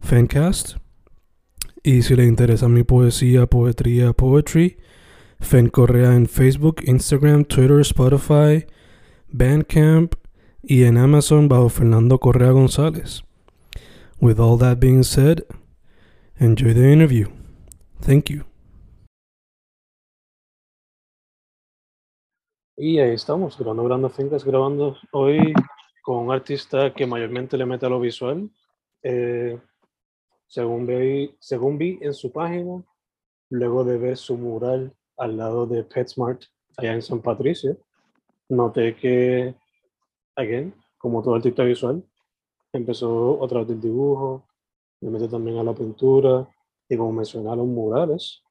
Fancast. Y si le interesa mi poesía, poetría, poetry, Fen Correa en Facebook, Instagram, Twitter, Spotify, Bandcamp y en Amazon bajo Fernando Correa González. With all that being said, enjoy the interview. Thank you. Y ahí estamos, grabando Grandes Fincas, grabando hoy con un artista que mayormente le mete a lo visual. Eh, según, vi, según vi en su página, luego de ver su mural al lado de PetSmart allá en San Patricio, noté que, again, como todo artista visual, empezó otra vez el dibujo, me metió también a la pintura, y como mencionaron murales,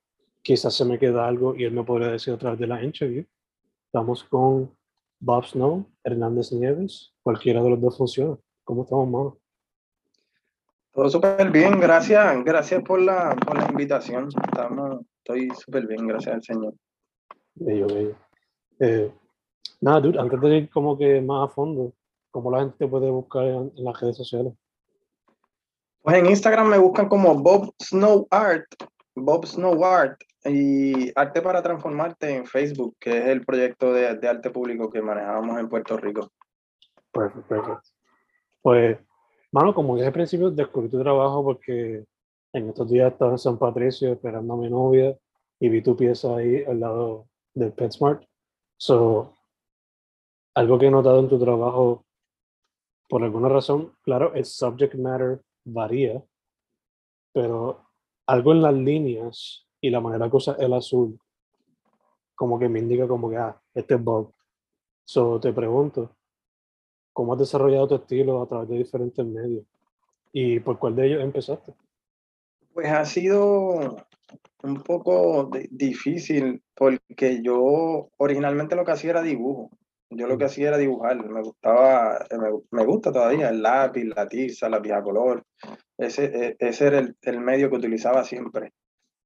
quizás se me queda algo y él me podría decir a través de la interview. Estamos con Bob Snow, Hernández Nieves, cualquiera de los dos funciona. ¿Cómo estamos, mano? Todo súper bien, gracias, gracias por la, por la invitación. Estamos, estoy súper bien, gracias al Señor. Bello, bello. Eh, nada, dude, antes de ir como que más a fondo, ¿cómo la gente te puede buscar en, en las redes sociales? Pues en Instagram me buscan como Bob Snow Art, Bob Snow Art y Arte para Transformarte en Facebook, que es el proyecto de, de arte público que manejamos en Puerto Rico. Perfecto, perfecto. Pues, mano, como dije al principio, descubrí tu trabajo porque en estos días estaba en San Patricio esperando a mi novia y vi tu pieza ahí al lado del PetSmart. So, algo que he notado en tu trabajo, por alguna razón, claro, el subject matter varía, pero algo en las líneas y la manera que usa el azul, como que me indica como que, ah, este es Bob. So, te pregunto, ¿cómo has desarrollado tu estilo a través de diferentes medios? ¿Y por cuál de ellos empezaste? Pues ha sido un poco difícil porque yo originalmente lo que hacía era dibujo. Yo lo que hacía era dibujar, me gustaba, me, me gusta todavía el lápiz, la tiza, la pija color. Ese, e- ese era el, el medio que utilizaba siempre.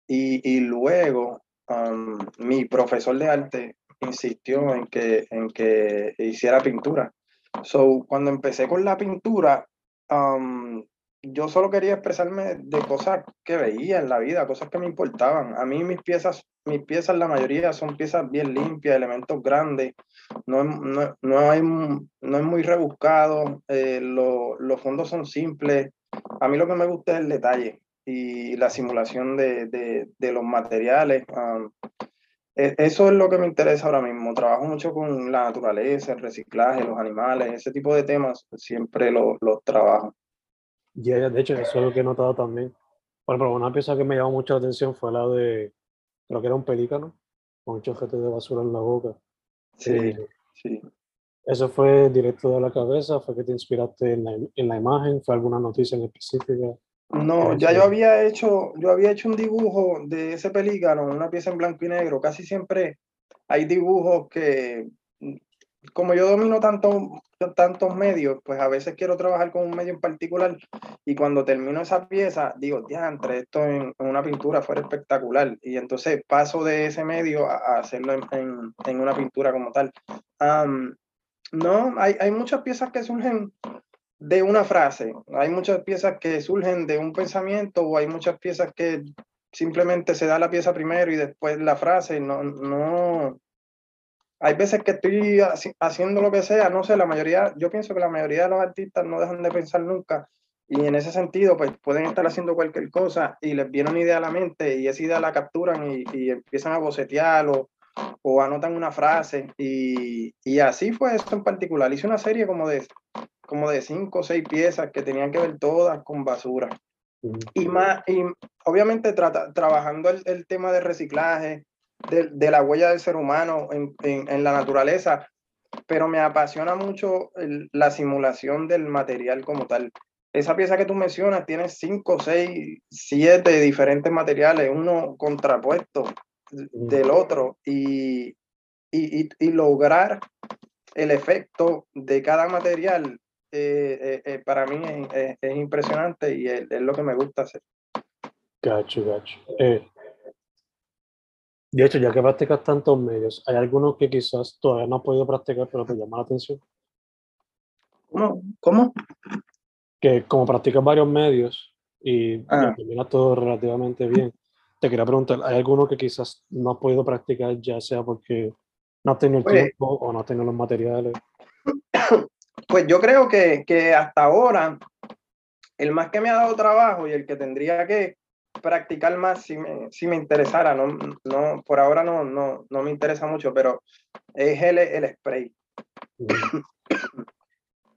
Y, y luego um, mi profesor de arte insistió en que, en que hiciera pintura. So, cuando empecé con la pintura, um, yo solo quería expresarme de cosas que veía en la vida, cosas que me importaban. A mí mis piezas, mis piezas, la mayoría son piezas bien limpias, elementos grandes, no, no, no, hay, no es muy rebuscado, eh, lo- los fondos son simples. A mí lo que me gusta es el detalle y la simulación de, de, de los materiales. um, eso es lo que me interesa ahora mismo. Trabajo mucho con la naturaleza, el reciclaje, los animales, ese tipo de temas, siempre los los trabajo. Ya, ya, de hecho, eso es lo que he notado también. Por ejemplo, una pieza que me llamó mucho la atención fue la de, creo que era un pelícano, con un chojete de basura en la boca. Sí, Eh, sí. ¿Eso fue directo de la cabeza? ¿Fue que te inspiraste en la, en la imagen? ¿Fue alguna noticia en específica? No, ya yo había hecho, yo había hecho un dibujo de ese pelícano, una pieza en blanco y negro. Casi siempre hay dibujos que, mm, como yo domino tanto, tantos medios, pues a veces quiero trabajar con un medio en particular y cuando termino esa pieza digo, diantre, esto en, en una pintura fuera espectacular. Y entonces paso de ese medio a, a hacerlo en, en- en una pintura como tal. No, hay, hay muchas piezas que surgen de una frase. Hay muchas piezas que surgen de un pensamiento o hay muchas piezas que simplemente se da la pieza primero y después la frase. No, no. Hay veces que estoy haci- haciendo lo que sea, no sé, la mayoría, yo pienso que la mayoría de los artistas no dejan de pensar nunca Y en ese sentido, pues pueden estar haciendo cualquier cosa y les viene una idea a la mente y esa idea la capturan y, empiezan a bocetear o anotan una frase. Y, y, así fue esto en particular. Hice una serie como de, como de cinco o seis piezas que tenían que ver todas con basura. Y, más, y obviamente trata, trabajando el, el, tema de reciclaje, de, de, la huella del ser humano en, en, en la naturaleza, pero me apasiona mucho la simulación del material como tal. Esa pieza que tú mencionas tiene cinco, seis, siete diferentes materiales, uno contrapuesto del otro, y, y, y, lograr el efecto de cada material eh, eh, eh, para mí es, es, impresionante y es, es, lo que me gusta hacer. Gacho, gacho. De hecho, ya que practicas tantos medios, ¿hay algunos que quizás todavía no has podido practicar, pero te llama la atención? ¿Cómo? ¿Cómo? Que como practicas varios medios y ah. terminas todo relativamente bien, te quería preguntar, ¿hay alguno que quizás no has podido practicar, ya sea porque no has tenido el pues tiempo o no has tenido los materiales? Pues yo creo que, que hasta ahora, el más que me ha dado trabajo y el que tendría que, practicar más si me, si me interesara. No, no, por ahora no, no, no me interesa mucho, pero es el, el spray.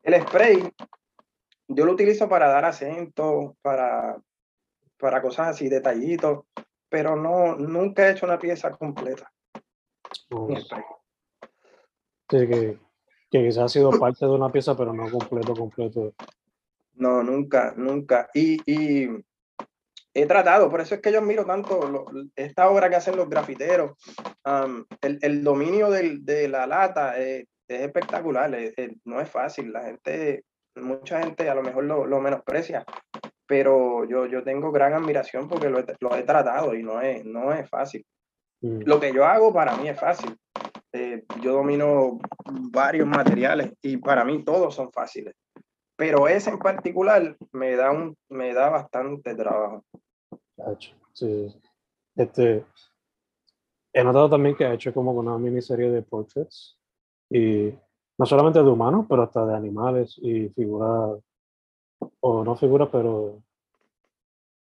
el spray yo lo utilizo para dar acento, para, para cosas así, detallitos, pero no, nunca he hecho una pieza completa. Sí, que, que quizás ha sido parte de una pieza, pero no completo, completo. No, nunca, nunca. Y, y he tratado, por eso es que yo miro tanto esta obra que hacen los grafiteros. el, el, dominio del, de la lata es, es espectacular, no es fácil. La gente, mucha gente a lo mejor lo, lo menosprecia, pero yo, yo tengo gran admiración porque lo he, lo he tratado y no es, no es fácil. Mm. Lo que yo hago para mí es fácil. Eh, yo domino varios materiales y para mí todos son fáciles pero ese en particular me da un me da bastante trabajo. Sí. Este, he notado también que ha hecho como una miniserie de portraits y no solamente de humanos, pero hasta de animales y figuras, o no figuras, pero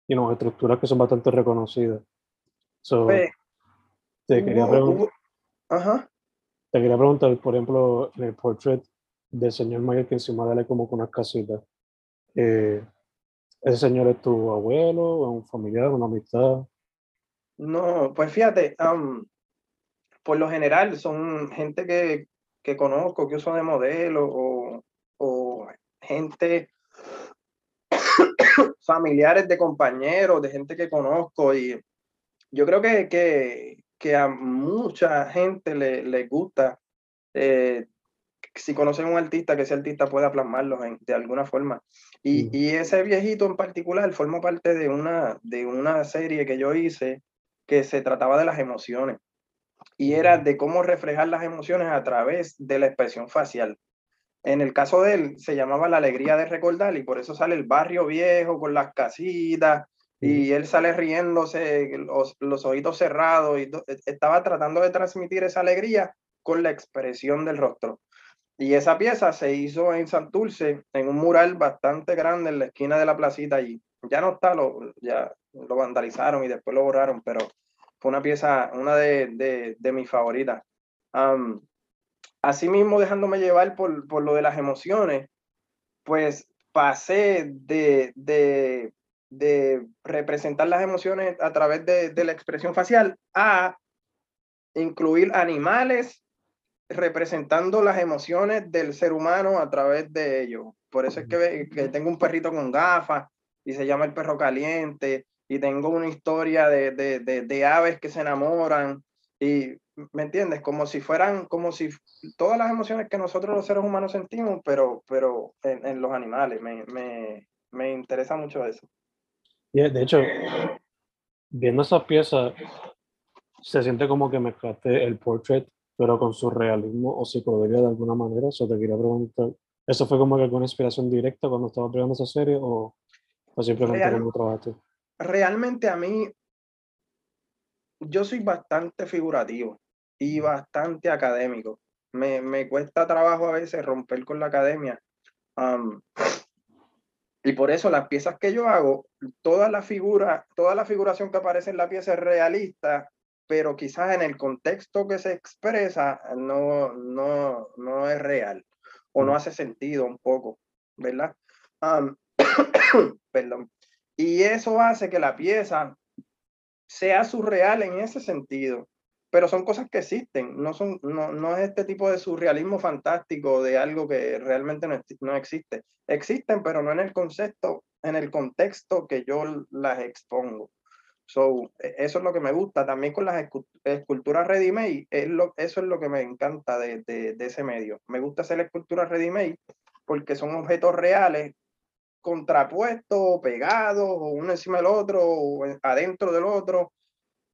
you know, estructuras que son bastante reconocidas. Pues, te, quería preguntar, te quería preguntar, por ejemplo, en el portrait del señor mayor que encima de él hay como con unas casitas. Eh, ¿Ese señor es tu abuelo, un familiar, una amistad? No, pues fíjate, por lo general son gente que, que conozco, que uso de modelo o, o gente familiares de compañeros, de gente que conozco y yo creo que, que, que a mucha gente le, le gusta eh, si conocen a un artista, que ese artista pueda plasmarlo de alguna forma. Y, y, ese viejito en particular formó parte de una, de una serie que yo hice que se trataba de las emociones. Y era de cómo reflejar las emociones a través de la expresión facial. En el caso de él, se llamaba La Alegría de Recordar y por eso sale el barrio viejo con las casitas y él sale riéndose, los, los ojitos cerrados y e, estaba tratando de transmitir esa alegría con la expresión del rostro. Y esa pieza se hizo en Santurce, en un mural bastante grande en la esquina de la placita allí. Ya no está, lo, ya lo vandalizaron y después lo borraron, pero fue una pieza, una de, de, de mis favoritas. Um, asimismo, dejándome llevar por, por, lo de las emociones, pues pasé de, de, de representar las emociones a través de, de la expresión facial a incluir animales representando las emociones del ser humano a través de ellos. Por eso es que, que, tengo un perrito con gafas y se llama el perro caliente y tengo una historia de, de, aves que se enamoran y, ¿me entiendes? Como si fueran, como si todas las emociones que nosotros los seres humanos sentimos, pero, pero en, en los animales. Me, me, me, interesa mucho eso. de hecho, viendo esa pieza, se siente como que mezclaste el portrait pero con su realismo o psicología de alguna manera. Eso te quería preguntar. ¿Eso fue como que alguna inspiración directa cuando estabas creando esa serie o, o simplemente Real, como trabajaste? Realmente a mí, yo soy bastante figurativo y bastante académico. Me, me cuesta trabajo a veces romper con la academia. Um, Y por eso las piezas que yo hago, toda la figura, toda la figuración que aparece en la pieza es realista, pero quizás en el contexto que se expresa no, no, no es real o no hace sentido un poco, ¿verdad? perdón. Y eso hace que la pieza sea surreal en ese sentido, pero son cosas que existen, no, son, no, no es este tipo de surrealismo fantástico de algo que realmente no, no existe. Existen, pero no en el concepto, en el contexto que yo las expongo. So, e, eso es lo que me gusta. También con las esculturas ready-made, eso es lo que me encanta de, de, ese medio. Me gusta hacer esculturas ready-made porque son objetos reales contrapuestos, pegados, uno encima del otro, o adentro del otro,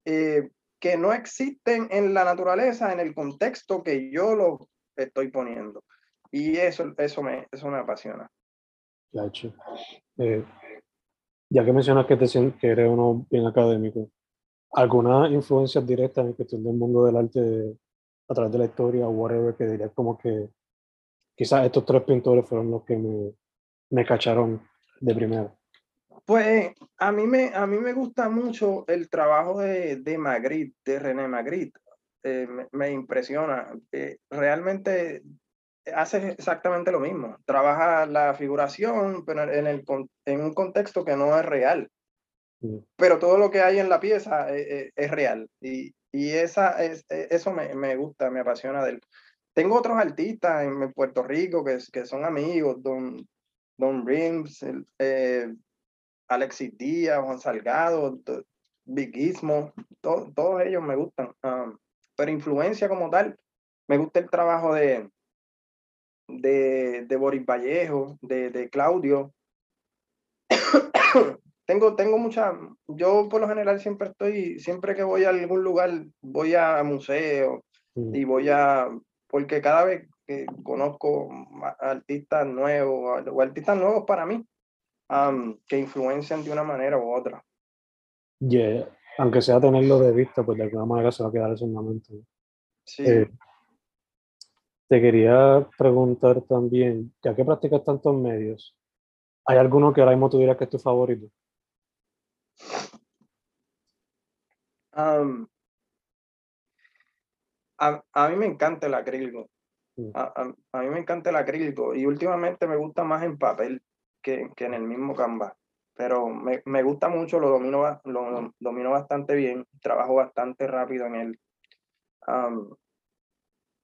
eh, que no existen en la naturaleza, en el contexto que yo lo estoy poniendo. Y eso, eso, me, eso me apasiona. Eh, ya que mencionas que, te, que eres uno bien académico, ¿alguna influencia directa en cuestión del mundo del arte a través de la historia o whatever que dirías como que quizás estos tres pintores fueron los que me, me cacharon de primero? Pues a mí me, a mí me gusta mucho el trabajo de, de Magritte, de René Magritte. Eh, me, impresiona. Eh, realmente hace exactamente lo mismo. Trabaja la figuración, pero en, el, en un contexto que no es real. Mm. Pero todo lo que hay en la pieza es, es real. Y, y esa, es, e, eso me, me, gusta, me apasiona del, tengo otros artistas en Puerto Rico que, que son amigos, Don, Don Rims, eh, Alexis Díaz, Juan Salgado, Vigismo, todos ellos me gustan. Um, pero influencia como tal, me gusta el trabajo de, de, de Boris Vallejo, de, de Claudio. tengo, tengo mucha, yo por lo general siempre estoy, siempre que voy a algún lugar, voy a museo mm. y voy a porque cada vez que conozco artistas nuevos o artistas nuevos para mí, que influencian de una manera u otra. Yeah. Aunque sea tenerlo de vista, pues de alguna manera se va a quedar mente. Sí. Eh, te quería preguntar también, ya que practicas tantos medios, ¿hay alguno que ahora mismo tú dirás que es tu favorito? a, mí me encanta el acrílico. A, mí me encanta el acrílico y últimamente me gusta más en papel que, en el mismo Canva. Pero me, gusta mucho, lo domino, lo domino bastante bien, trabajo bastante rápido en él.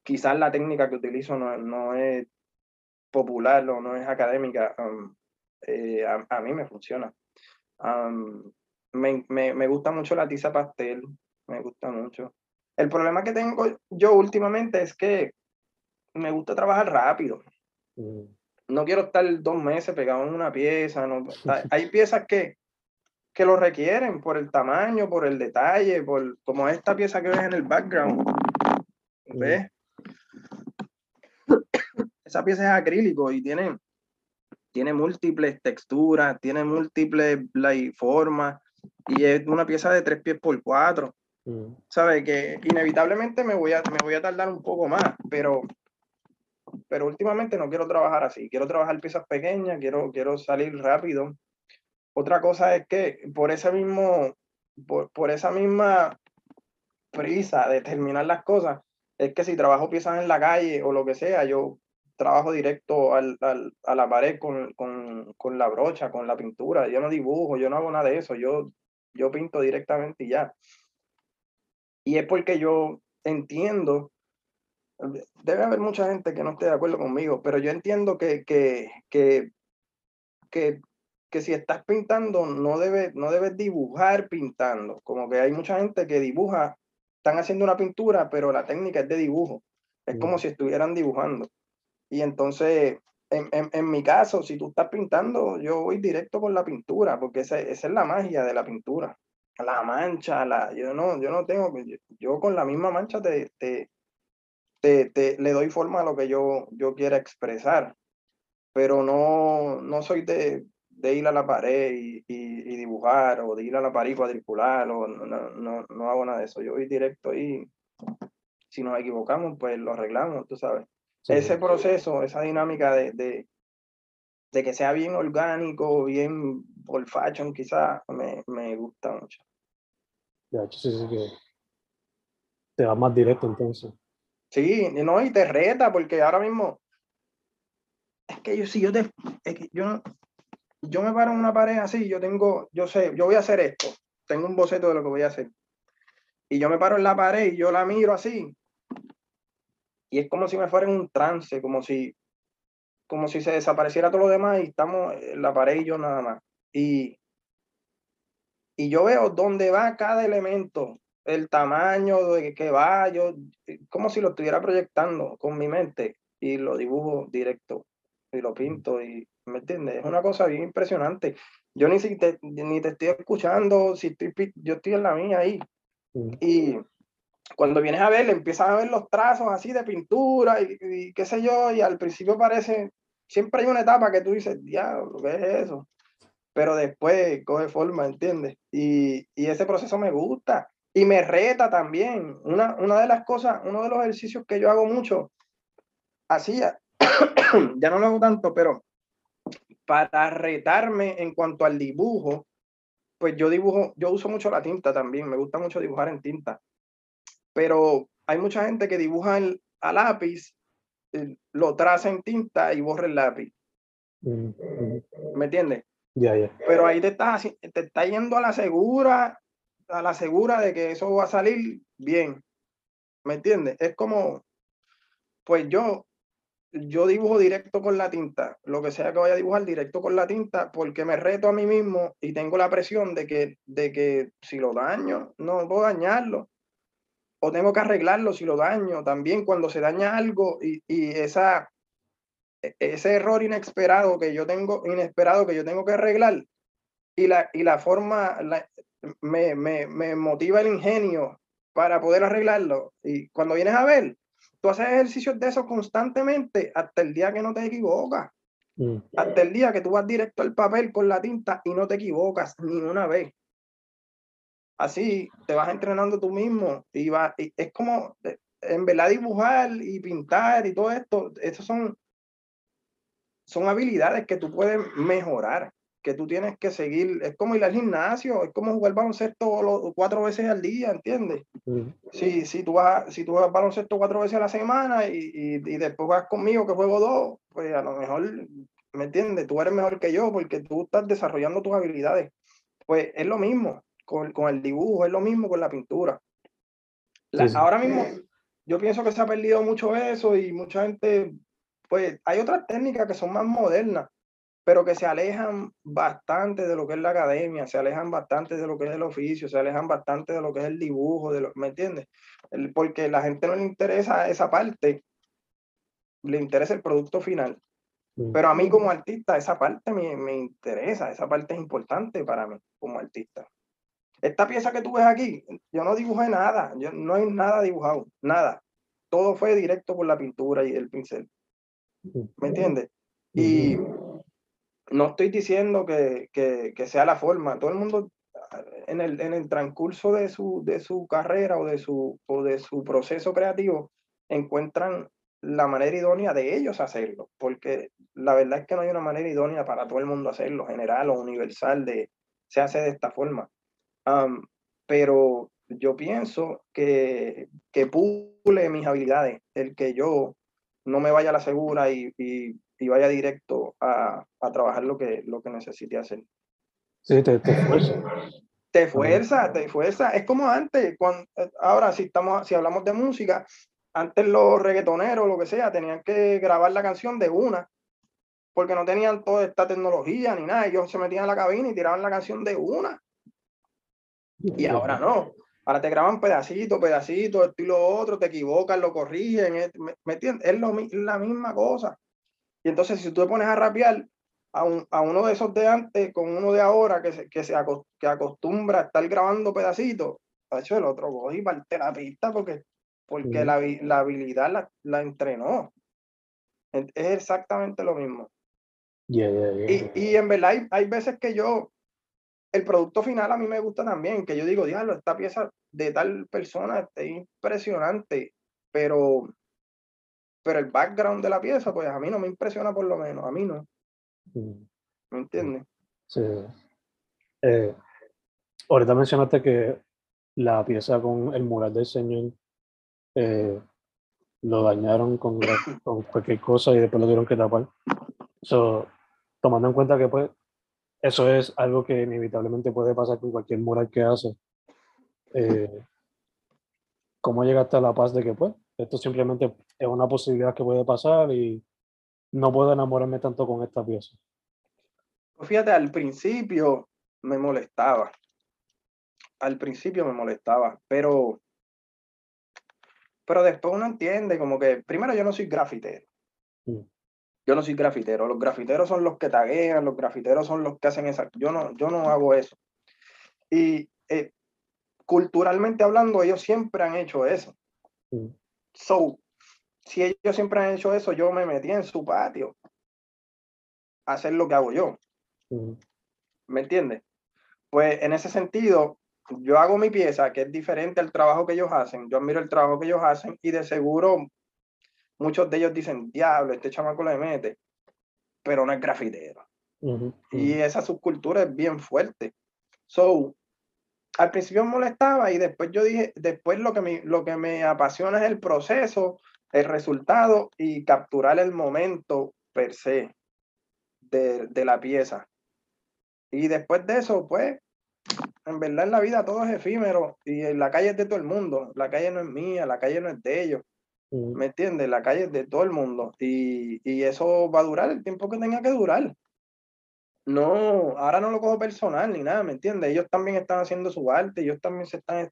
quizás la técnica que utilizo no, es popular o no es académica. Eh, a, mí me funciona. me, me gusta mucho la tiza pastel, me gusta mucho. El problema que tengo yo últimamente es que me gusta trabajar rápido. Mm. No quiero estar dos meses pegado en una pieza. No, hay piezas que, que lo requieren por el tamaño, por el detalle, por como esta pieza que ves en el background. Mm. ¿Ves? Esa pieza es acrílico y tiene, tiene múltiples texturas, tiene múltiples formas y es una pieza de tres pies por cuatro. ¿Sabe? Que inevitablemente me voy, a, me voy a tardar un poco más, pero, pero últimamente no quiero trabajar así. Quiero trabajar piezas pequeñas, quiero, quiero salir rápido. Otra cosa es que por ese mismo, por, por esa misma prisa de terminar las cosas, es que si trabajo piezas en la calle o lo que sea, yo trabajo directo al, al, a la pared con, con, con, la brocha, con la pintura. Yo no dibujo, yo no hago nada de eso, yo, yo pinto directamente y ya. Y es porque yo entiendo, debe haber mucha gente que no esté de acuerdo conmigo, pero yo entiendo que, que, que, que, que si estás pintando no debes, no debes dibujar pintando. Como que hay mucha gente que dibuja, están haciendo una pintura, pero la técnica es de dibujo. Es como mm. si estuvieran dibujando. Y entonces, en, en, en, mi caso, si tú estás pintando, yo voy directo con la pintura, porque esa, esa es la magia de la pintura la mancha, la, yo no, yo no tengo, yo, con la misma mancha te, te, te, le doy forma a lo que yo, yo quiera expresar, pero no, no soy de, de ir a la pared y, y, dibujar o de ir a la pared y cuadricular, o no, no, no, hago nada de eso, yo voy directo y si nos equivocamos, pues lo arreglamos, tú sabes. Ese proceso, esa dinámica de, de, de que sea bien orgánico, bien old fashion, quizás me, me gusta mucho. Ya, sí, sí, que te va más directo entonces. Sí, no, y te reta, porque ahora mismo, es que yo, si yo te, yo, yo me paro en una pared así, yo tengo, yo sé, yo voy a hacer esto, tengo un boceto de lo que voy a hacer. Y yo me paro en la pared y yo la miro así. Y es como si me fuera en un trance, como si, como si se desapareciera todo lo demás y estamos en la pared y yo nada más. Y, y yo veo dónde va cada elemento, el tamaño de que va, yo, como si lo estuviera proyectando con mi mente y lo dibujo directo y lo pinto y, ¿me entiendes? Es una cosa bien impresionante. Yo ni, si te, ni te estoy escuchando, si estoy, yo estoy en la mía ahí. Y cuando vienes a ver, empiezas a ver los trazos así de pintura y, qué sé yo, y al principio parece, siempre hay una etapa que tú dices, diablo, ¿qué es eso? Pero después coge forma, ¿entiendes? Y, y ese proceso me gusta y me reta también. Una, una de las cosas, uno de los ejercicios que yo hago mucho, hacía, ya no lo hago tanto, pero para retarme en cuanto al dibujo, pues yo dibujo, yo uso mucho la tinta también, me gusta mucho dibujar en tinta, pero hay mucha gente que dibuja a lápiz, eh, lo traza en tinta y borra el lápiz. Mm, mm. ¿Me entiendes? Ya, ya. Pero ahí te estás, te está yendo a la segura, a la segura de que eso va a salir bien. ¿Me entiendes? Es como, pues yo yo dibujo directo con la tinta, lo que sea que vaya a dibujar directo con la tinta, porque me reto a mí mismo y tengo la presión de que, de que si lo daño, no puedo dañarlo. O tengo que arreglarlo si lo daño. También cuando se daña algo y, y esa, e, ese error inesperado que yo tengo, inesperado que yo tengo que arreglar, y la, y la forma me, me, me motiva el ingenio para poder arreglarlo. Y cuando vienes a ver, Tú haces ejercicios de eso constantemente hasta el día que no te equivocas. Mm. Hasta el día que tú vas directo al papel con la tinta y no te equivocas ni una vez. Así te vas entrenando tú mismo y, va, es como, eh, en verdad, dibujar y pintar y todo esto, esas son, son habilidades que tú puedes mejorar que tú tienes que seguir, es como ir al gimnasio, es como jugar baloncesto cuatro veces al día, ¿entiendes? Si, si, tú vas, si tú juegas baloncesto cuatro veces a la semana y, y, después vas conmigo que juego dos, pues a lo mejor, ¿me entiendes? Tú eres mejor que yo porque tú estás desarrollando tus habilidades. Pues es lo mismo con, con el dibujo, es lo mismo con la pintura. Ahora mismo yo pienso que se ha perdido mucho eso y mucha gente, pues hay otras técnicas que son más modernas pero que se alejan bastante de lo que es la academia, se alejan bastante de lo que es el oficio, se alejan bastante de lo que es el dibujo, de lo, ¿me entiendes? porque la gente no le interesa esa parte, le interesa el producto final. Pero a mí como artista, esa parte me, me interesa, esa parte es importante para mí como artista. Esta pieza que tú ves aquí, yo no dibujé nada, yo, no hay nada dibujado, nada. Todo fue directo por la pintura y el pincel. ¿Me entiendes? Y no estoy diciendo que, sea la forma, todo el mundo en el, en el transcurso de su, de su carrera o de su, o de su proceso creativo encuentran la manera idónea de ellos hacerlo, porque la verdad es que no hay una manera idónea para todo el mundo hacerlo, general o universal, de se hace de esta forma. pero yo pienso que, que pule mis habilidades, el que yo no me vaya a la segura y vaya directo a, a, trabajar lo que, lo que necesite hacer. Sí, te, te fuerza. Te fuerza, te fuerza. Es como antes, cuando, ahora si, estamos, si hablamos de música, antes los reggaetoneros, lo que sea, tenían que grabar la canción de una, porque no tenían toda esta tecnología ni nada. Ellos se metían en la cabina y tiraban la canción de una. Y ahora no. Ahora te graban pedacito, pedacito, esto y lo otro, te equivocan, lo corrigen. ¿Me, me entiendes? Es lo, la misma cosa. Y entonces, si tú te pones a rapear a, a uno de esos de antes con uno de ahora que se, que se que acostumbra a estar grabando pedacitos, hecho el otro coge y parte la pista porque, porque la, la, habilidad la, la, entrenó. Es exactamente lo mismo. y, y, en verdad hay, hay, veces que yo, el producto final a mí me gusta también, que yo digo, diablo, esta pieza de tal persona es impresionante, pero pero el background de la pieza, pues a mí no me impresiona por lo menos, a mí no. Mm, ¿Me entiendes? Sí. Eh, ahorita mencionaste que la pieza con el mural del Señor eh, lo dañaron con, la- con cualquier cosa y después lo tuvieron que tapar. So, tomando en cuenta que pues eso es algo que inevitablemente puede pasar con cualquier mural que hace. eh, ¿Cómo llegaste a la paz de que pues esto simplemente es una posibilidad que puede pasar y no puedo enamorarme tanto con esta pieza? Pues Fíjate, al principio me molestaba. Al principio me molestaba, pero, pero después uno entiende como que, primero yo no soy grafitero. Mm. Yo no soy grafitero. Los grafiteros son los que taguean, los grafiteros son los que hacen esa. Yo no, yo no hago eso. Y eh, culturalmente hablando, ellos siempre han hecho eso. Mm. So, si ellos siempre han hecho eso, yo me metí en su patio a hacer lo que hago yo. ¿Me entiendes? Pues en ese sentido, yo hago mi pieza, que es diferente al trabajo que ellos hacen. Yo admiro el trabajo que ellos hacen y de seguro muchos de ellos dicen, diablo, este chamaco le mete, pero no es grafitero. Y esa subcultura es bien fuerte. So, al principio me molestaba y después yo dije, después lo que me, lo que me apasiona es el proceso, el resultado y capturar el momento per se de, de la pieza. Y después de eso, pues, en verdad en la vida todo es efímero y en la calle es de todo el mundo. La calle no es mía, la calle no es de ellos. ¿Me entiendes? La calle es de todo el mundo. Y, y eso va a durar el tiempo que tenga que durar. No, ahora no lo cojo personal ni nada, ¿me entiendes? Ellos también están haciendo su arte, ellos también se están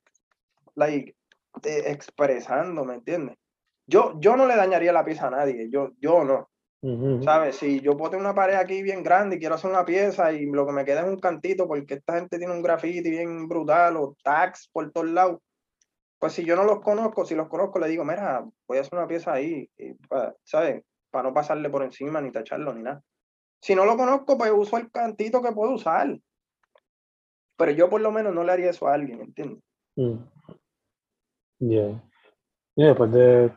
like, expresando, ¿me entiendes? Yo, yo no le dañaría la pieza a nadie, yo, yo no. ¿Sabes? Si yo puedo tener una pared aquí bien grande y quiero hacer una pieza y lo que me queda es un cantito porque esta gente tiene un graffiti bien brutal o tags por todos lados, pues si yo no los conozco, si los conozco, le digo, mira, voy a hacer una pieza ahí, y ¿sabes? Para no pasarle por encima ni tacharlo ni nada. Si no lo conozco, pues uso el cantito que puedo usar. Pero yo por lo menos no le haría eso a alguien, ¿entiendes? mm. Yeah. Y después de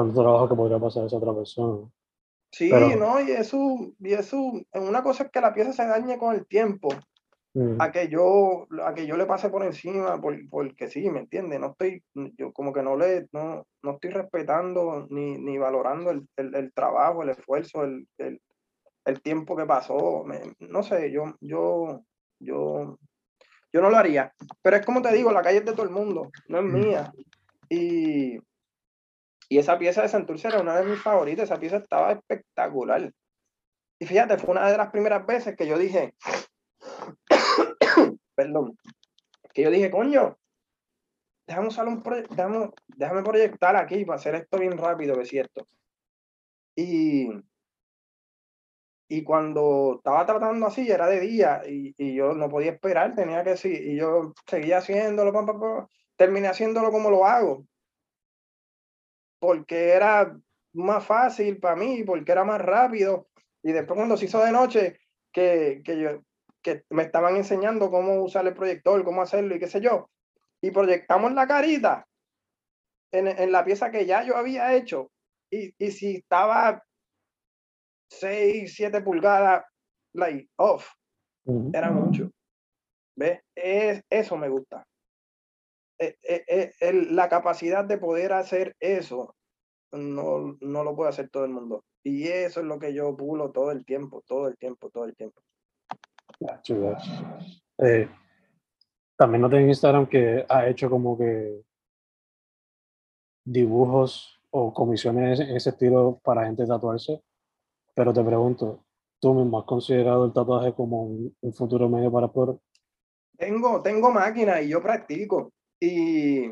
tanto trabajo que podría pasar esa otra persona. Sí, Pero- no, y eso, y eso, una cosa es que la pieza se dañe con el tiempo, Mm, a que yo, a que yo le pase por encima, por- porque sí, ¿me entiendes? No estoy, yo como que no le, no, no estoy respetando ni, ni valorando el, el- el trabajo, el esfuerzo, el, el- el tiempo que pasó. me- no sé, yo, yo, yo, yo no lo haría. Pero es como te digo, la calle es de todo el mundo, no es Mm. mía. Y, y esa pieza de Santurce era una de mis favoritas, esa pieza estaba espectacular. Y fíjate, fue una de las primeras veces que yo dije, perdón, que yo dije, coño, déjame usar un proye- déjame, proyectar aquí para hacer esto bien rápido, que es cierto. Y, y cuando estaba tratando así, era de día y, y yo no podía esperar, tenía que sí, y yo seguía haciéndolo, pam, terminé haciéndolo como lo hago, porque era más fácil para mí, porque era más rápido. Y después cuando se hizo de noche, que, que yo, que me estaban enseñando cómo usar el proyector, cómo hacerlo y qué sé yo. Y proyectamos la carita en, en la pieza que ya yo había hecho. Y, y si estaba 6, 7 pulgadas, like, off, era mucho. ¿Ves? Es, eso me gusta. Eh, eh, eh, el- la capacidad de poder hacer eso no, no lo puede hacer todo el mundo. Y eso es lo que yo pulo todo el tiempo, todo el tiempo, todo el tiempo. Eh, también noté en Instagram que ha hecho como que dibujos o comisiones en ese estilo para gente tatuarse. Pero te pregunto, ¿tú mismo has considerado el tatuaje como un, un futuro medio para explorar? Tengo, tengo máquina y yo practico. Y,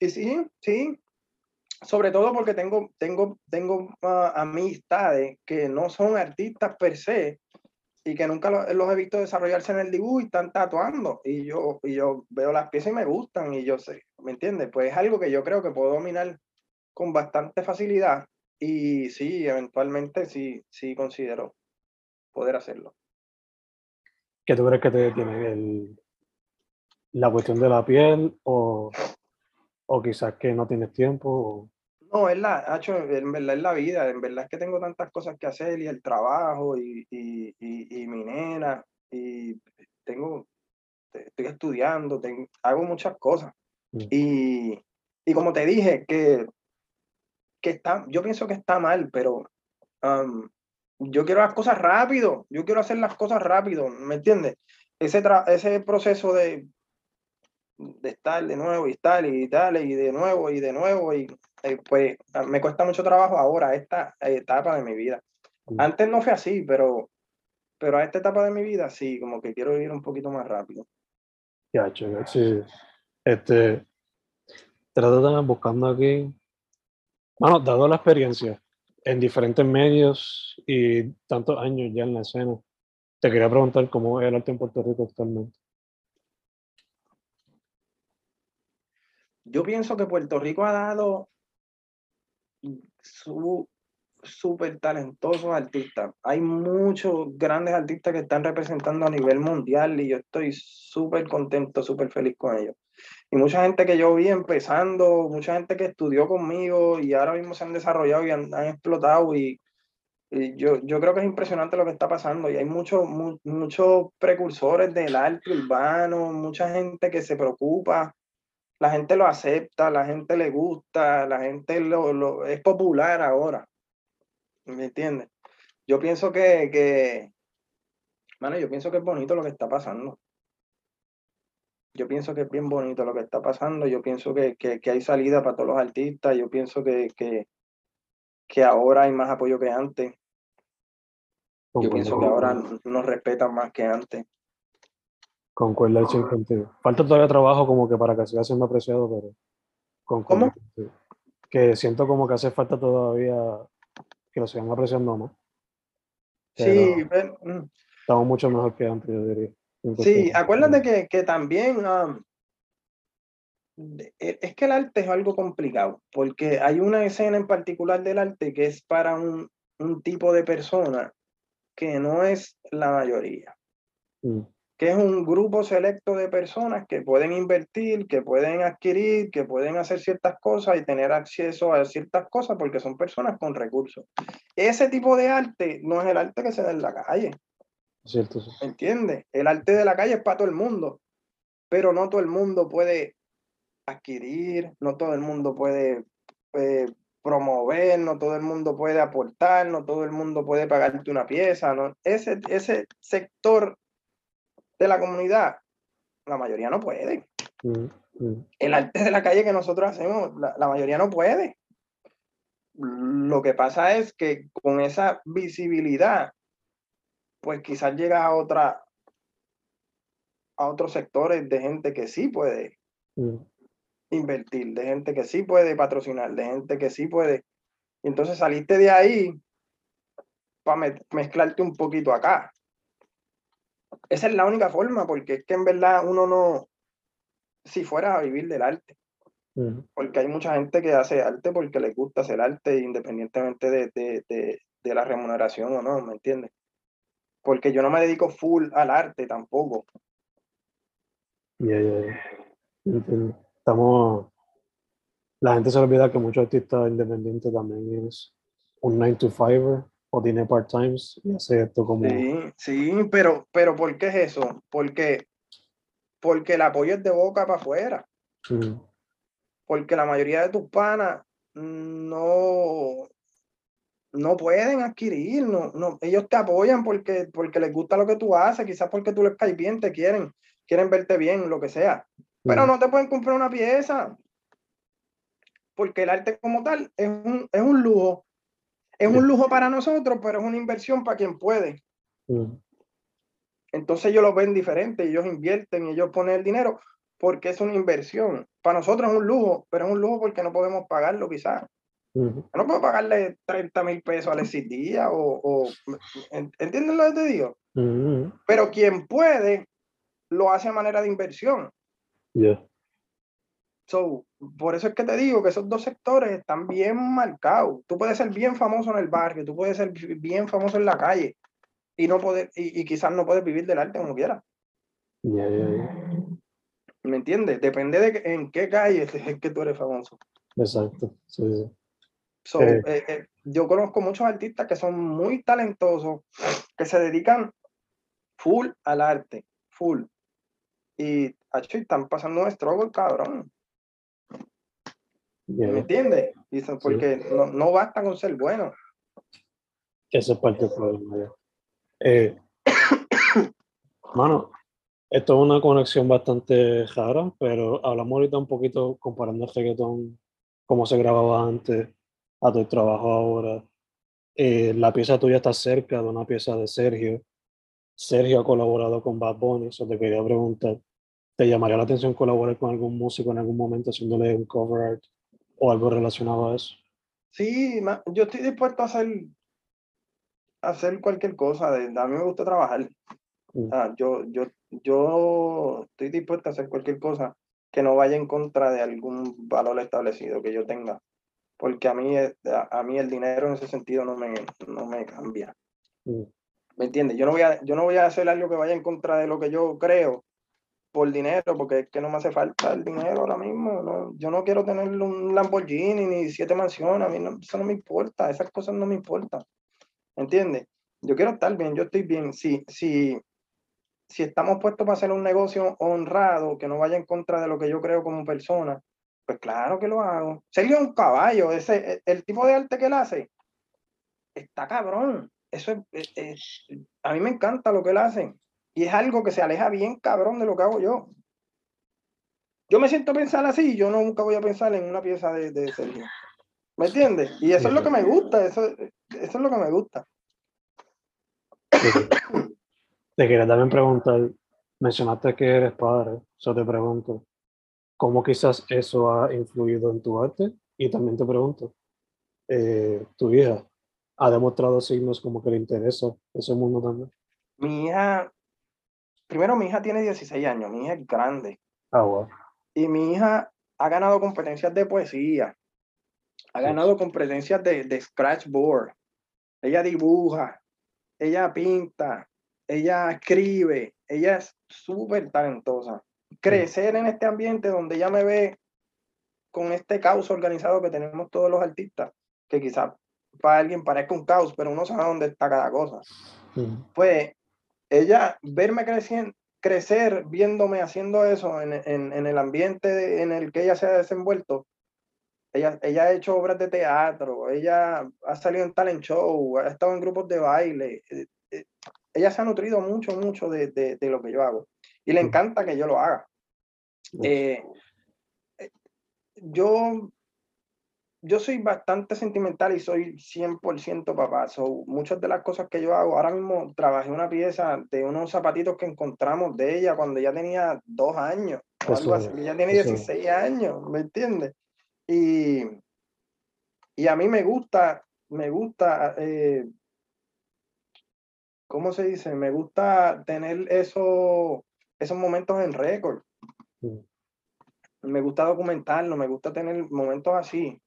y sí, sí. Sobre todo porque tengo, tengo, tengo ah, amistades que no son artistas per se y que nunca lo- los he visto desarrollarse en el dibujo y están tatuando. Y yo, y yo veo las piezas y me gustan y yo sé, ¿me entiendes? Pues es algo que yo creo que puedo dominar con bastante facilidad. Y sí, eventualmente sí, sí considero poder hacerlo. ¿Qué tú crees que te detiene? El, ¿La cuestión de la piel o, o quizás que no tienes tiempo? o- No, es la, hecho, en verdad es la vida, en verdad es que tengo tantas cosas que hacer y el trabajo y, y, y, mi nena y tengo, estoy estudiando, hago muchas cosas. Mm. Y, y, como te dije, que, que está, yo pienso que está mal, pero um, yo quiero las cosas rápido, yo quiero hacer las cosas rápido, ¿me entiendes? Ese, ese proceso de, de estar de nuevo y estar y tal, y de nuevo y de nuevo, y eh, pues ah, me cuesta mucho trabajo ahora, esta etapa de mi vida. Mm. Antes no fue así, pero, pero a esta etapa de mi vida sí, como que quiero ir un poquito más rápido. Ya, chévere, sí. Este, trato de buscando aquí, bueno, dado la experiencia en diferentes medios y tantos años ya en la escena, te quería preguntar cómo es el arte en Puerto Rico actualmente. Yo pienso que Puerto Rico ha dado su súper talentosos artistas. Hay muchos grandes artistas que están representando a nivel mundial y yo estoy súper contento, súper feliz con ellos. Y mucha gente que yo vi empezando, mucha gente que estudió conmigo y ahora mismo se han desarrollado y han, explotado y, yo, yo creo que es impresionante lo que está pasando y hay muchos muchos precursores del arte urbano, mucha gente que se preocupa la gente lo acepta, la gente le gusta, la gente lo, es popular ahora. ¿Me entiendes? Yo pienso que, que, bueno, yo pienso que es bonito lo que está pasando. Yo pienso que es bien bonito lo que está pasando. Yo pienso que, hay salida para todos los artistas. Yo pienso que, que, ahora hay más apoyo que antes. Yo pienso que ahora nos respetan más que antes. Concuerdo al contigo. Falta todavía trabajo como que para que siga siendo apreciado, pero ¿Cómo? Que siento como que hace falta todavía que lo sigan apreciando más. sí, mm. estamos mucho mejor que antes, yo diría. Sí, acuérdate que, que también um, e, es que el arte es algo complicado, porque hay una escena en particular del arte que es para un, un tipo de persona que no es la mayoría. Mm que es un grupo selecto de personas que pueden invertir, que pueden adquirir, que pueden hacer ciertas cosas y tener acceso a ciertas cosas porque son personas con recursos. Ese tipo de arte no es el arte que se da en la calle. Cierto. ¿Me entiendes? El arte de la calle es para todo el mundo, pero no todo el mundo puede adquirir, no todo el mundo puede eh, promover, no todo el mundo puede aportar, no todo el mundo puede pagarte una pieza. ¿no? Ese, ese sector de la comunidad, la mayoría no puede. Mm, mm. El arte de la calle que nosotros hacemos, la, mayoría no puede. Lo que pasa es que con esa visibilidad, pues quizás llega a otra a otros sectores de gente que sí puede mm. invertir, de gente que sí puede patrocinar, de gente que sí puede. entonces saliste de ahí para mezclarte un poquito acá esa es la única forma, porque es que en verdad uno no, si fuera a vivir del arte, porque hay mucha gente que hace arte porque le gusta hacer arte independientemente de, la remuneración o no, ¿me entiendes? Porque yo no me dedico full al arte tampoco. Ya, ya, Estamos. La gente se olvida que muchos artistas independientes también es un 9 to 5 o tiene part-times y hace esto como... Sí, sí, pero, pero ¿por qué es eso? Porque, porque el apoyo es de boca para afuera. Porque la mayoría de tus panas no, no pueden adquirir, no, no, ellos te apoyan porque, porque les gusta lo que tú haces, quizás porque tú les caes bien, te quieren, quieren verte bien, lo que sea. Pero no te pueden comprar una pieza. Porque el arte como tal es un, es un lujo es un lujo para nosotros, pero es una inversión para quien puede. Entonces ellos lo ven diferente, ellos invierten, ellos ponen el dinero porque es una inversión. Para nosotros es un lujo, pero es un lujo porque no podemos pagarlo quizás. No puedo pagarle 30 mil pesos al día o, o ¿entienden lo que te digo? Pero quien puede, lo hace a manera de inversión. So, por eso es que te digo que esos dos sectores están bien marcados. Tú puedes ser bien famoso en el barrio, tú puedes ser bien famoso en la calle y no poder, y, quizás no puedes vivir del arte como quieras. ¿Me entiendes? Depende de en qué calle es que tú eres famoso. Exacto. So, Eh. eh, eh, yo conozco muchos artistas que son muy talentosos, que se dedican full al arte, full. Y, acho, y están pasando un struggle, cabrón. Yeah, ¿Me entiendes? Eso porque no, no basta con ser bueno. esa es parte del problema. Eh, mano, esto es una conexión bastante rara, pero hablamos ahorita un poquito comparando el reggaetón, cómo se grababa antes, a tu trabajo ahora. Eh, la pieza tuya está cerca de una pieza de Sergio. Sergio ha colaborado con Bad Bunny, eso te quería preguntar. ¿Te llamaría la atención colaborar con algún músico en algún momento haciéndole un cover art o algo relacionado a eso? Sí, yo estoy dispuesto a hacer, a hacer cualquier cosa. de- a mí me gusta trabajar. Mm. Yo, yo, yo estoy dispuesto a hacer cualquier cosa que no vaya en contra de algún valor establecido que yo tenga. Porque a mí, eh, a, a mí el dinero en ese sentido no me, no me cambia. Mm. ¿Me entiendes? Yo no voy a, yo no voy a hacer algo que vaya en contra de lo que yo creo por dinero, porque es que no me hace falta el dinero ahora mismo. No, yo no quiero tener un Lamborghini ni siete mansiones, a mí no, eso no me importa, esas cosas no me importan. ¿Entiendes? Yo quiero estar bien, yo estoy bien. Si, si, si estamos puestos para hacer un negocio honrado, que no vaya en contra de lo que yo creo como persona, pues claro que lo hago. Sergio un caballo, ese, el, el tipo de arte que él hace, está cabrón. Eso es, es- es- a mí me encanta lo que él hace. Y es algo que se aleja bien cabrón de lo que hago yo. Yo me siento a pensar así, yo no- nunca voy a pensar en una pieza de, de Sergio. ¿Me entiendes? Y eso es lo que me gusta, eso, eso es lo que me gusta. Te quería también preguntar, mencionaste que eres padre, eso te pregunto, ¿cómo quizás eso ha influido en tu arte? Y también te pregunto, eh, ¿tu hija ha demostrado signos como que le interesa ese mundo también? Mi hija, primero mi hija tiene 16 años, mi hija es grande. Ah, wow. Y mi hija ha ganado competencias de poesía, ha ganado competencias de, de scratchboard. Ella dibuja, ella pinta, ella escribe, ella es súper talentosa. Crecer en este ambiente donde ella me ve con este caos organizado que tenemos todos los artistas, que quizás para alguien parezca un caos, pero uno sabe dónde está cada cosa pues ella, verme creciendo, crecer viéndome haciendo eso en, en- en el ambiente en el que ella se ha desenvuelto. Ella, ella ha hecho obras de teatro, ella ha salido en talent show, ha estado en grupos de baile. eh, eh, Ella se ha nutrido mucho, mucho de, de- de lo que yo hago. Y le encanta que yo lo haga. Eh, eh, yo, yo soy bastante sentimental y soy 100% papá. So, muchas de las cosas que yo hago, ahora mismo trabajé una pieza de unos zapatitos que encontramos de ella cuando ella tenía dos años. o algo Eso- así, Ella tiene eso- 16 años, ¿me entiendes? Y, y a mí me gusta, me gusta, eh, ¿cómo se dice? Me gusta tener eso, esos momentos en récord me gusta documentarlo, me gusta tener momentos así.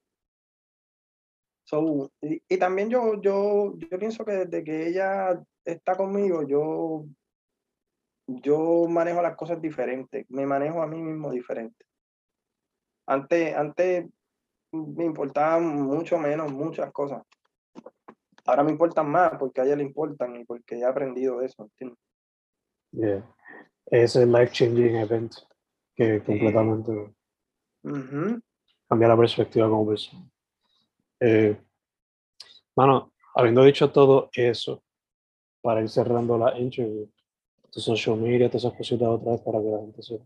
So, y, y también yo, yo, yo pienso que desde que ella está conmigo, yo, yo manejo las cosas diferentes, me manejo a mí mismo diferente. Antes, antes me importaban mucho menos muchas cosas. Ahora me importan más porque a ella le importan y porque he aprendido eso. ¿entiendes? yeah. Ese life changing event que completamente cambia la perspectiva como persona. Eh, mano, habiendo dicho todo eso, para ir cerrando la interview, tu social media, todas esas cositas otra vez para que la gente sepa.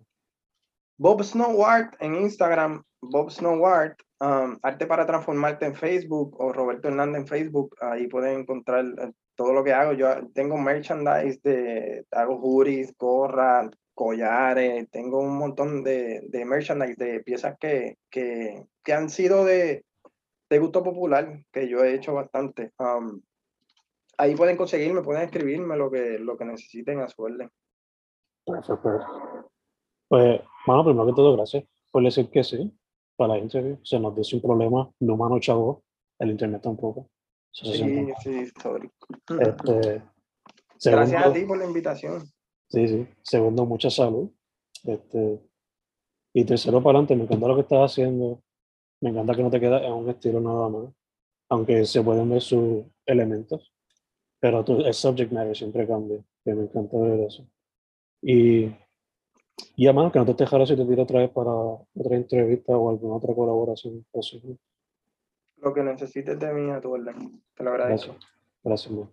Bob Snow Art en Instagram, Bob Snow Art, um, Arte para Transformarte en Facebook o Roberto Hernández en Facebook. Ahí pueden encontrar eh, todo lo que hago. Yo tengo merchandise de, hago hoodies, gorras, collares, tengo un montón de, de merchandise, de piezas que, que, que han sido de, de gusto popular, que yo he hecho bastante. Um, ahí pueden conseguirme, pueden escribirme lo que, lo que necesiten a su orden. Perfecto, perfecto. Pues, mano, primero que todo, gracias por decir que sí para la interview. Se nos dio sin problema, no mano chavo, el internet tampoco. Se Sí, sí, sorry. Este, Gracias a ti por la invitación. Sí, sí. Segundo, mucha salud. Este, y tercero, para adelante, me encanta lo que estás haciendo. Me encanta que no te quedas en un estilo nada más. aunque se pueden ver sus elementos, pero tu, el subject matter siempre cambia, que me encanta ver eso. Y, y además, que no te dejará si te tiro otra vez para otra entrevista o alguna otra colaboración posible. Lo que necesites de mí a tu orden. Te lo agradezco. Gracias. Gracias, man.